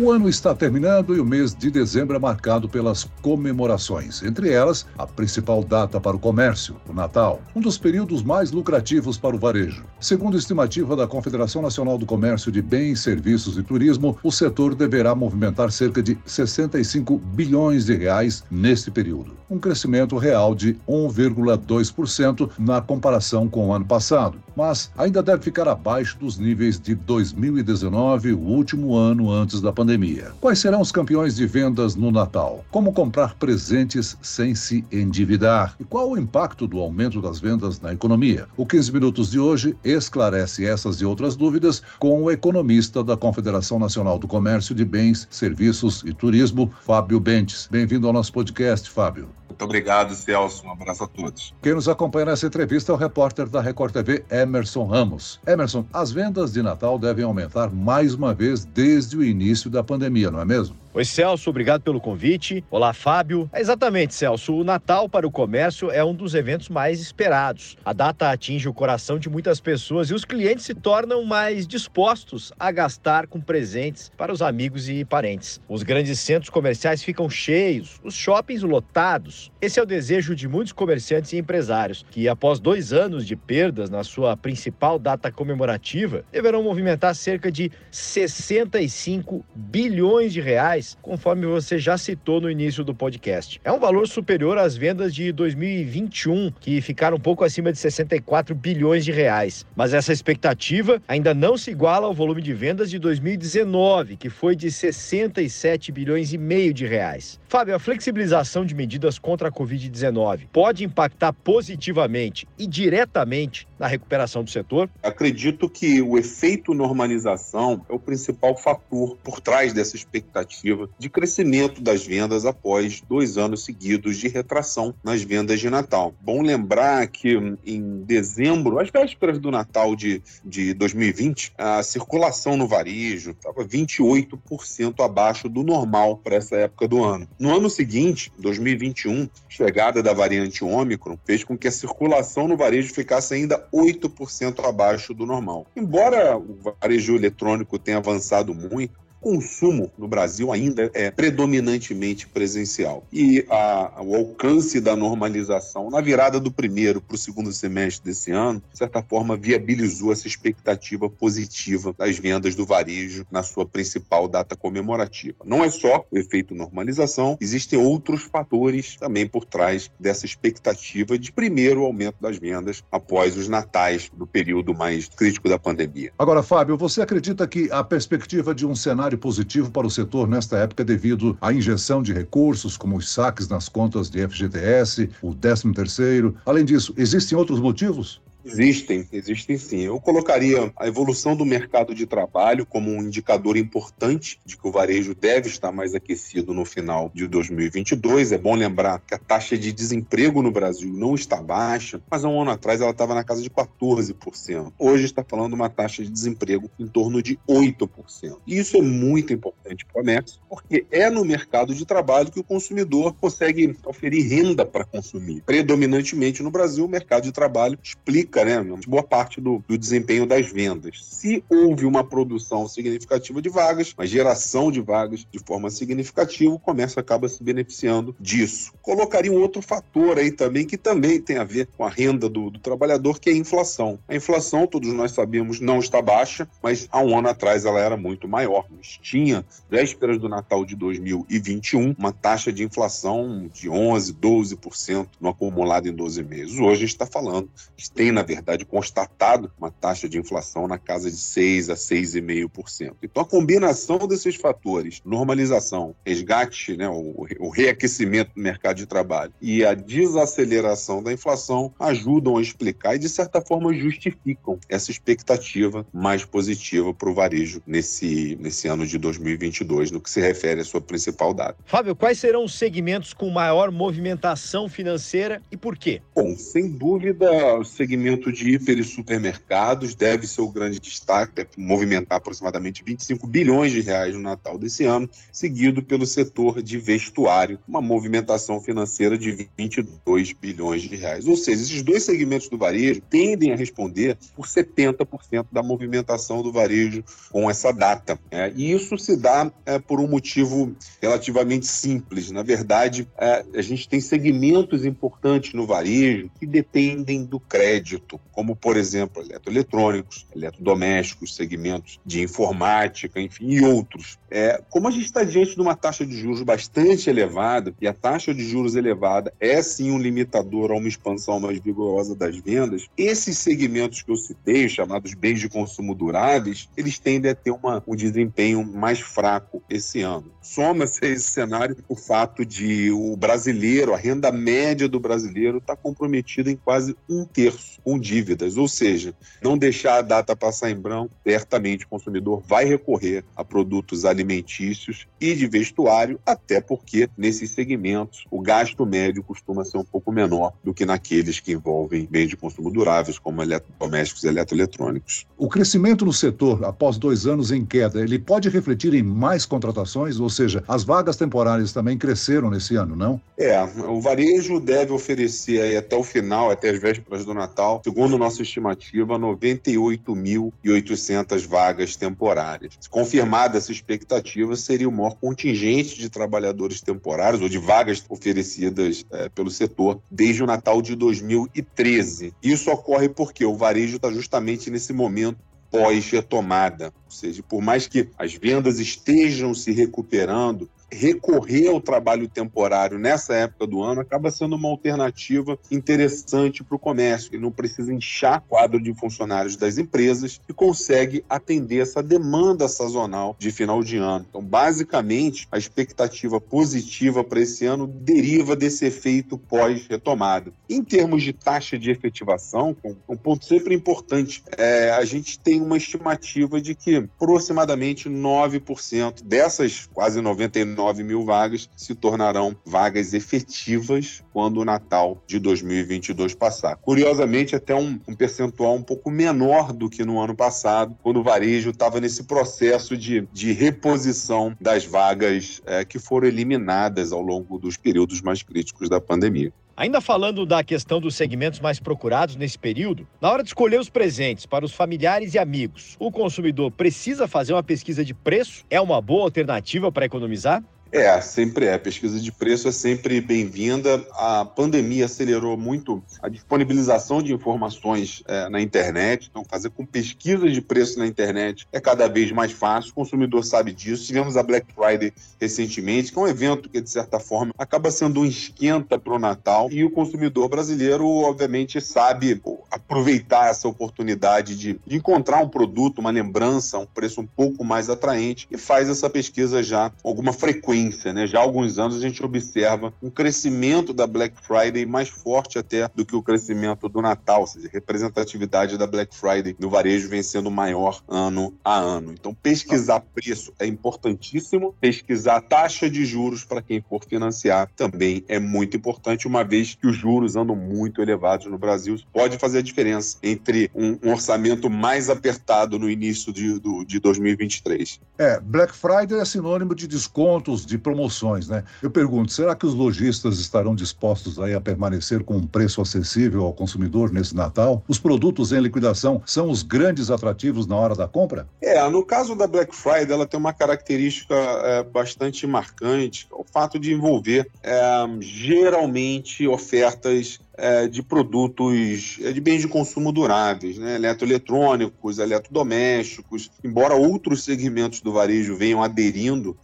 O ano está terminando e o mês de dezembro é marcado pelas comemorações, entre elas a principal data para o comércio, o Natal, um dos períodos mais lucrativos para o varejo. Segundo estimativa da Confederação Nacional do Comércio de Bens, Serviços e Turismo, o setor deverá movimentar cerca de 65 bilhões de reais neste período, um crescimento real de 1,2% na comparação com o ano passado, mas ainda deve ficar abaixo dos níveis de 2019, o último ano antes da pandemia pandemia. Quais serão os campeões de vendas no Natal? Como comprar presentes sem se endividar? E qual o impacto do aumento das vendas na economia? O 15 Minutos de hoje esclarece essas e outras dúvidas com o economista da Confederação Nacional do Comércio de Bens, Serviços e Turismo, Fábio Bentes. Bem-vindo ao nosso podcast, Fábio. Muito obrigado, Celso. Um abraço a todos. Quem nos acompanha nessa entrevista é o repórter da Record TV, Emerson Ramos. Emerson, as vendas de Natal devem aumentar mais uma vez desde o início da pandemia, não é mesmo? Oi, Celso, obrigado pelo convite. Olá, Fábio. É exatamente, Celso. O Natal para o comércio é um dos eventos mais esperados. A data atinge o coração de muitas pessoas e os clientes se tornam mais dispostos a gastar com presentes para os amigos e parentes. Os grandes centros comerciais ficam cheios, os shoppings lotados. Esse é o desejo de muitos comerciantes e empresários, que após dois anos de perdas na sua principal data comemorativa, deverão movimentar cerca de 65 bilhões de reais conforme você já citou no início do podcast. É um valor superior às vendas de 2021, que ficaram um pouco acima de 64 bilhões de reais. Mas essa expectativa ainda não se iguala ao volume de vendas de 2019, que foi de 67 bilhões e meio de reais. Fábio, a flexibilização de medidas contra a Covid-19 pode impactar positivamente e diretamente na recuperação do setor? Acredito que o efeito normalização é o principal fator por trás dessa expectativa de crescimento das vendas após dois anos seguidos de retração nas vendas de Natal. Bom lembrar que em dezembro, às vésperas do Natal de, de 2020, a circulação no varejo estava 28% abaixo do normal para essa época do ano. No ano seguinte, 2021, chegada da variante Ômicron fez com que a circulação no varejo ficasse ainda 8% abaixo do normal. Embora o varejo eletrônico tenha avançado muito, consumo no Brasil ainda é predominantemente presencial. E a, o alcance da normalização na virada do primeiro para o segundo semestre desse ano, de certa forma, viabilizou essa expectativa positiva das vendas do varejo na sua principal data comemorativa. Não é só o efeito normalização, existem outros fatores também por trás dessa expectativa de primeiro aumento das vendas após os natais do período mais crítico da pandemia. Agora, Fábio, você acredita que a perspectiva de um cenário cenário positivo para o setor nesta época devido à injeção de recursos, como os saques nas contas de FGTS, o 13º. Além disso, existem outros motivos? Existem, existem sim. Eu colocaria a evolução do mercado de trabalho como um indicador importante de que o varejo deve estar mais aquecido no final de 2022. É bom lembrar que a taxa de desemprego no Brasil não está baixa, mas há um ano atrás ela estava na casa de 14%. Hoje está falando uma taxa de desemprego em torno de 8%. E isso é muito importante para o comércio, porque é no mercado de trabalho que o consumidor consegue oferir renda para consumir. Predominantemente no Brasil, o mercado de trabalho explica explica, né, boa parte do, do desempenho das vendas. Se houve uma produção significativa de vagas, uma geração de vagas de forma significativa, o comércio acaba se beneficiando disso. Colocaria um outro fator aí também, que também tem a ver com a renda do, do trabalhador, que é a inflação. A inflação, todos nós sabemos, não está baixa, mas há um ano atrás ela era muito maior. Mas tinha, vésperas do Natal de 2021, uma taxa de inflação de 11%, 12% no acumulado em 12 meses. Hoje está falando que tem na verdade, constatado uma taxa de inflação na casa de 6 a 6,5%. Então, a combinação desses fatores, normalização, resgate, né, o, o reaquecimento do mercado de trabalho e a desaceleração da inflação ajudam a explicar e, de certa forma, justificam essa expectativa mais positiva para o varejo nesse, nesse ano de 2022, no que se refere à sua principal data. Fábio, quais serão os segmentos com maior movimentação financeira e por quê? Bom, sem dúvida, o segmento segmento de hiper e supermercados deve ser o grande destaque, deve movimentar aproximadamente 25 bilhões de reais no Natal desse ano, seguido pelo setor de vestuário, uma movimentação financeira de 22 bilhões de reais. Ou seja, esses dois segmentos do varejo tendem a responder por 70% da movimentação do varejo com essa data. É, e isso se dá é, por um motivo relativamente simples. Na verdade, é, a gente tem segmentos importantes no varejo que dependem do crédito, como, por exemplo, eletroeletrônicos, eletrodomésticos, segmentos de informática, enfim, e outros. É, como a gente está diante de uma taxa de juros bastante elevada, e a taxa de juros elevada é sim um limitador a uma expansão mais vigorosa das vendas, esses segmentos que eu citei, chamados bens de consumo duráveis, eles tendem a ter uma, um desempenho mais fraco esse ano. Soma-se a esse cenário o fato de o brasileiro, a renda média do brasileiro, está comprometida em quase um terço com dívidas, ou seja, não deixar a data passar em branco, certamente o consumidor vai recorrer a produtos alimentícios e de vestuário, até porque nesses segmentos o gasto médio costuma ser um pouco menor do que naqueles que envolvem bens de consumo duráveis, como eletrodomésticos e eletroeletrônicos. O crescimento no setor, após dois anos em queda, ele pode refletir em mais contratações? Ou seja, as vagas temporárias também cresceram nesse ano, não? É, o varejo deve oferecer até o final, até as vésperas do Natal, segundo nossa estimativa, 98.800 vagas temporárias. Confirmada essa expectativa, seria o maior contingente de trabalhadores temporários ou de vagas oferecidas é, pelo setor desde o Natal de 2013. Isso ocorre porque o varejo está justamente nesse momento pós-retomada. Ou seja, por mais que as vendas estejam se recuperando, recorrer ao trabalho temporário nessa época do ano acaba sendo uma alternativa interessante para o comércio, que não precisa inchar quadro de funcionários das empresas e consegue atender essa demanda sazonal de final de ano. Então, basicamente, a expectativa positiva para esse ano deriva desse efeito pós-retomada. Em termos de taxa de efetivação, um ponto sempre importante, é, a gente tem uma estimativa de que aproximadamente 9% dessas quase 99 9 mil vagas se tornarão vagas efetivas quando o Natal de 2022 passar. Curiosamente, até um, um percentual um pouco menor do que no ano passado, quando o varejo estava nesse processo de, de reposição das vagas é, que foram eliminadas ao longo dos períodos mais críticos da pandemia. Ainda falando da questão dos segmentos mais procurados nesse período, na hora de escolher os presentes para os familiares e amigos, o consumidor precisa fazer uma pesquisa de preço? É uma boa alternativa para economizar? É, sempre é. Pesquisa de preço é sempre bem-vinda. A pandemia acelerou muito a disponibilização de informações é, na internet. Então, fazer com pesquisa de preço na internet é cada vez mais fácil. O consumidor sabe disso. Tivemos a Black Friday recentemente, que é um evento que, de certa forma, acaba sendo um esquenta para o Natal. E o consumidor brasileiro, obviamente, sabe aproveitar essa oportunidade de, de encontrar um produto, uma lembrança, um preço um pouco mais atraente e faz essa pesquisa já com alguma frequência né? Já há alguns anos a gente observa um crescimento da Black Friday mais forte até do que o crescimento do Natal, ou seja, a representatividade da Black Friday no varejo vem sendo maior ano a ano. Então, pesquisar preço é importantíssimo, pesquisar taxa de juros para quem for financiar também é muito importante, uma vez que os juros andam muito elevados no Brasil. Pode fazer a diferença entre um, um orçamento mais apertado no início de, do, de 2023. É, Black Friday é sinônimo de descontos, de promoções, né? Eu pergunto, será que os lojistas estarão dispostos aí a permanecer com um preço acessível ao consumidor nesse Natal? Os produtos em liquidação são os grandes atrativos na hora da compra? É, no caso da Black Friday, ela tem uma característica é, bastante marcante, o fato de envolver é, geralmente ofertas é, de produtos é, de bens de consumo duráveis, né? eletroeletrônicos, eletrodomésticos, embora outros segmentos do varejo venham aderindo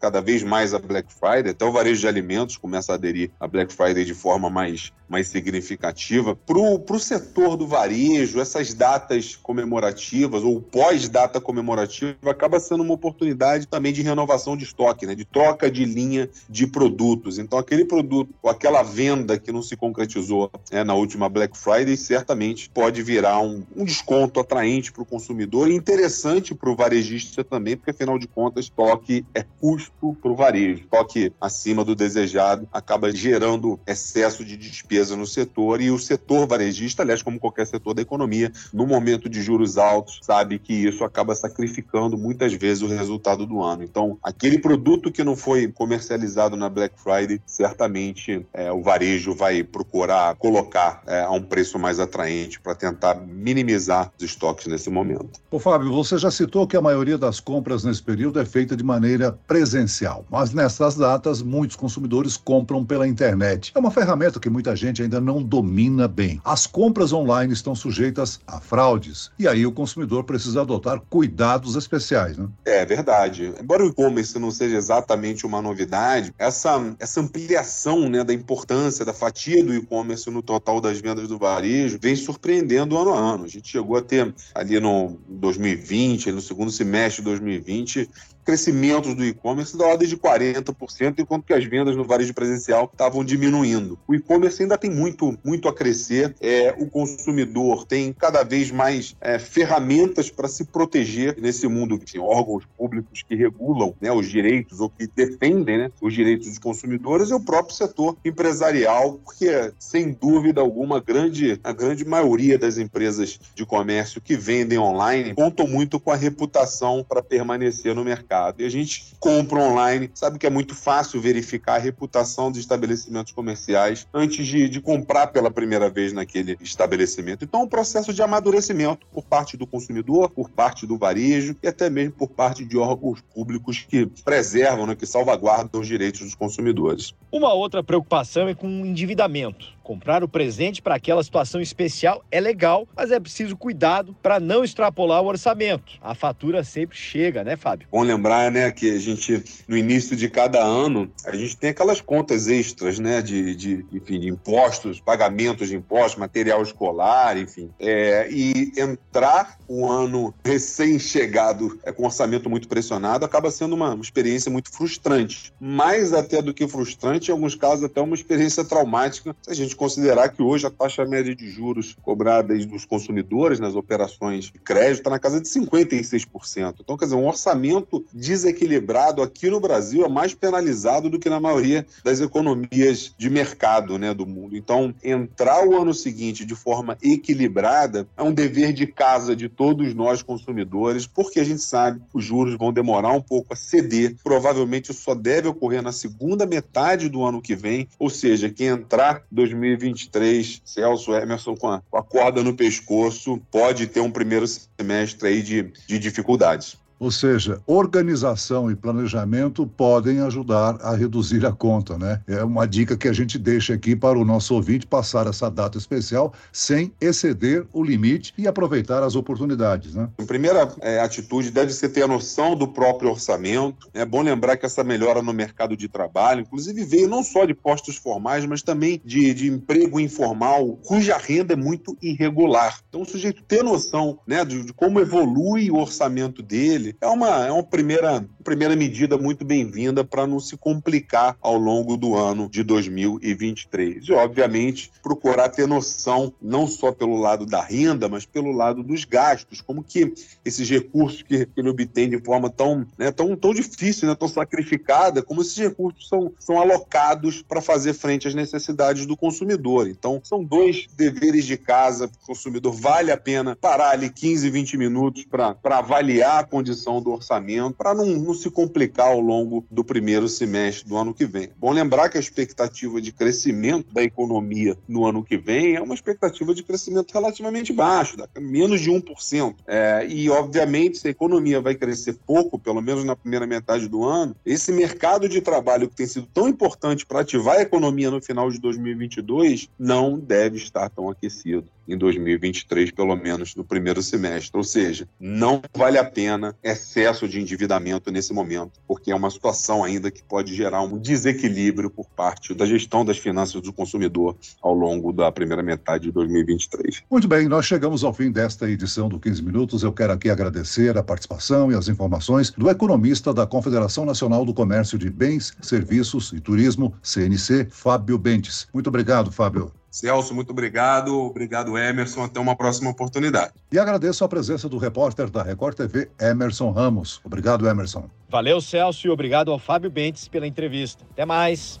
cada vez mais a Black Friday, até o varejo de alimentos começa a aderir a Black Friday de forma mais, mais significativa. Para o setor do varejo, essas datas comemorativas ou pós-data comemorativa acaba sendo uma oportunidade também de renovação de estoque, né? de troca de linha de produtos. Então, aquele produto ou aquela venda que não se concretizou né, na última Black Friday certamente pode virar um, um desconto atraente para o consumidor e interessante para o varejista também, porque afinal de contas, estoque é custo para o varejo. Só que acima do desejado acaba gerando excesso de despesa no setor e o setor varejista, aliás, como qualquer setor da economia, no momento de juros altos, sabe que isso acaba sacrificando muitas vezes o resultado do ano. Então, aquele produto que não foi comercializado na Black Friday, certamente é, o varejo vai procurar colocar é, a um preço mais atraente para tentar minimizar os estoques nesse momento. Ô Fábio, você já citou que a maioria das compras nesse período é feita de maneira presencial, mas nessas datas muitos consumidores compram pela internet. É uma ferramenta que muita gente ainda não domina bem. As compras online estão sujeitas a fraudes e aí o consumidor precisa adotar cuidados especiais, né? É verdade. Embora o e-commerce não seja exatamente uma novidade, essa, essa ampliação né, da importância da fatia do e-commerce no total das vendas do varejo vem surpreendendo ano a ano. A gente chegou a ter ali no 2020, no segundo semestre de 2020, crescimentos do e-commerce da ordem de 40%, enquanto que as vendas no varejo presencial estavam diminuindo. O e-commerce ainda tem muito, muito a crescer. É, o consumidor tem cada vez mais é, ferramentas para se proteger nesse mundo. Tem órgãos públicos que regulam né, os direitos ou que defendem né, os direitos dos consumidores e o próprio setor empresarial, porque, sem dúvida alguma, grande, a grande maioria das empresas de comércio que vendem online contam muito com a reputação para permanecer no mercado mercado. E a gente compra online, sabe que é muito fácil verificar a reputação dos estabelecimentos comerciais antes de, de comprar pela primeira vez naquele estabelecimento. Então, um processo de amadurecimento por parte do consumidor, por parte do varejo e até mesmo por parte de órgãos públicos que preservam, né, que salvaguardam os direitos dos consumidores. Uma outra preocupação é com o endividamento. Comprar o presente para aquela situação especial é legal, mas é preciso cuidado para não extrapolar o orçamento. A fatura sempre chega, né, Fábio? Bom lembrar, né, que a gente, no início de cada ano, a gente tem aquelas contas extras, né, de, de, enfim, de impostos, pagamentos de impostos, material escolar, enfim. É, e entrar o ano recém-chegado é, com orçamento muito pressionado acaba sendo uma, uma experiência muito frustrante. Mais até do que frustrante, em alguns casos até uma experiência traumática, se a gente considerar que hoje a taxa média de juros cobrada dos consumidores nas operações de crédito está na casa de 56%. Então, quer dizer, um orçamento desequilibrado aqui no Brasil é mais penalizado do que na maioria das economias de mercado né, do mundo. Então, entrar o ano seguinte de forma equilibrada é um dever de casa de todos nós consumidores, porque a gente sabe que os juros vão demorar um pouco a ceder. Provavelmente isso só deve ocorrer na segunda metade do ano que vem, ou seja, quem entrar 2020 2023, Celso Emerson com a, com a corda no pescoço, pode ter um primeiro semestre aí de, de dificuldades. Ou seja, organização e planejamento podem ajudar a reduzir a conta, né? É uma dica que a gente deixa aqui para o nosso ouvinte passar essa data especial sem exceder o limite e aproveitar as oportunidades, né? A primeira é, atitude deve ser ter a noção do próprio orçamento. É bom lembrar que essa melhora no mercado de trabalho, inclusive, veio não só de postos formais, mas também de, de emprego informal, cuja renda é muito irregular. Então, o sujeito ter noção né, de, de como evolui o orçamento dele, dele, é uma, é uma primeira, primeira medida muito bem-vinda para não se complicar ao longo do ano de 2023. E, obviamente, procurar ter noção, não só pelo lado da renda, mas pelo lado dos gastos, como que esses recursos que ele obtém de forma tão, né, tão, tão difícil, né, tão sacrificada, como esses recursos são, são alocados para fazer frente às necessidades do consumidor. Então, são dois deveres de casa para o consumidor. Vale a pena parar ali 15, 20 minutos para avaliar a condição do orçamento para não, não se complicar ao longo do primeiro semestre do ano que vem. Bom lembrar que a expectativa de crescimento da economia no ano que vem é uma expectativa de crescimento relativamente baixo, menos de 1%. É, e, obviamente, se a economia vai crescer pouco, pelo menos na primeira metade do ano, esse mercado de trabalho que tem sido tão importante para ativar a economia no final de 2022 não deve estar tão aquecido em 2023, pelo menos no primeiro semestre. Ou seja, não vale a pena excesso de endividamento nesse momento, porque é uma situação ainda que pode gerar um desequilíbrio por parte da gestão das finanças do consumidor ao longo da primeira metade de 2023. Muito bem, nós chegamos ao fim desta edição do 15 Minutos. Eu quero aqui agradecer a participação e as informações do economista da Confederação Nacional do Comércio de Bens, Serviços e Turismo, CNC, Fábio Bentes. Muito obrigado, Fábio. Celso, muito obrigado. Obrigado, Emerson. Até uma próxima oportunidade. E agradeço a presença do repórter da Record TV, Emerson Ramos. Obrigado, Emerson. Valeu, Celso, e obrigado ao Fábio Bentes pela entrevista. Até mais.